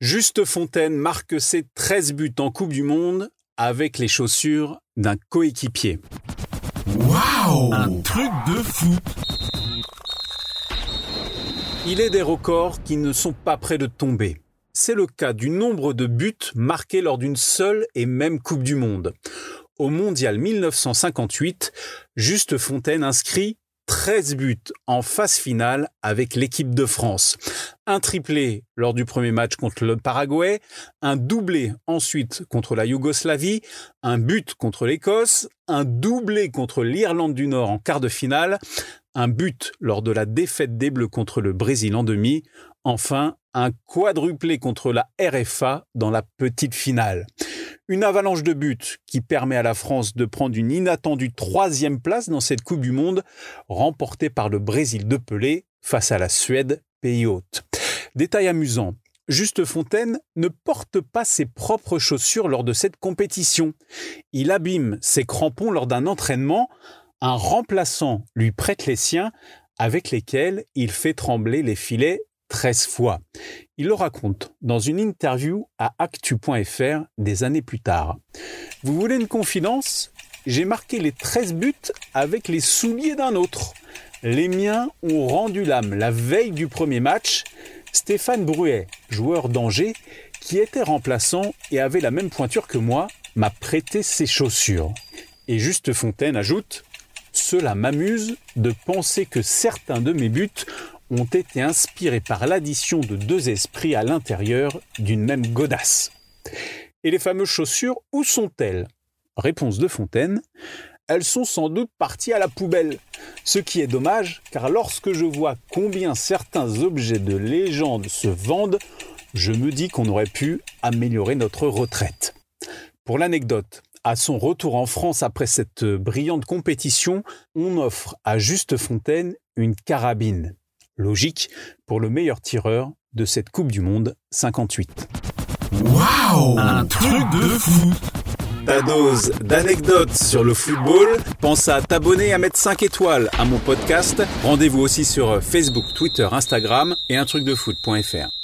Juste Fontaine marque ses 13 buts en Coupe du Monde avec les chaussures d'un coéquipier. Waouh Un truc de fou Il est des records qui ne sont pas près de tomber. C'est le cas du nombre de buts marqués lors d'une seule et même Coupe du Monde. Au Mondial 1958, Juste Fontaine inscrit 13 buts en phase finale avec l'équipe de France. Un triplé lors du premier match contre le Paraguay, un doublé ensuite contre la Yougoslavie, un but contre l'Écosse, un doublé contre l'Irlande du Nord en quart de finale, un but lors de la défaite des Bleus contre le Brésil en demi, enfin un quadruplé contre la RFA dans la petite finale. Une avalanche de buts qui permet à la France de prendre une inattendue troisième place dans cette Coupe du Monde, remportée par le Brésil de Pelé face à la Suède, pays hôte. Détail amusant, Juste Fontaine ne porte pas ses propres chaussures lors de cette compétition. Il abîme ses crampons lors d'un entraînement. Un remplaçant lui prête les siens avec lesquels il fait trembler les filets 13 fois. Il le raconte dans une interview à actu.fr des années plus tard. Vous voulez une confidence? J'ai marqué les 13 buts avec les souliers d'un autre. Les miens ont rendu l'âme la veille du premier match. Stéphane Bruet, joueur d'Angers, qui était remplaçant et avait la même pointure que moi, m'a prêté ses chaussures. Et Juste Fontaine ajoute Cela m'amuse de penser que certains de mes buts ont été inspirés par l'addition de deux esprits à l'intérieur d'une même godasse. Et les fameuses chaussures, où sont-elles? Réponse de Fontaine. Elles sont sans doute parties à la poubelle. Ce qui est dommage, car lorsque je vois combien certains objets de légende se vendent, je me dis qu'on aurait pu améliorer notre retraite. Pour l'anecdote, à son retour en France après cette brillante compétition, on offre à Juste Fontaine une carabine. Logique pour le meilleur tireur de cette Coupe du Monde 58. Waouh Un truc de fou ta dose d'anecdotes sur le football. Pense à t'abonner et à mettre 5 étoiles à mon podcast. Rendez-vous aussi sur Facebook, Twitter, Instagram et un truc de foot.fr.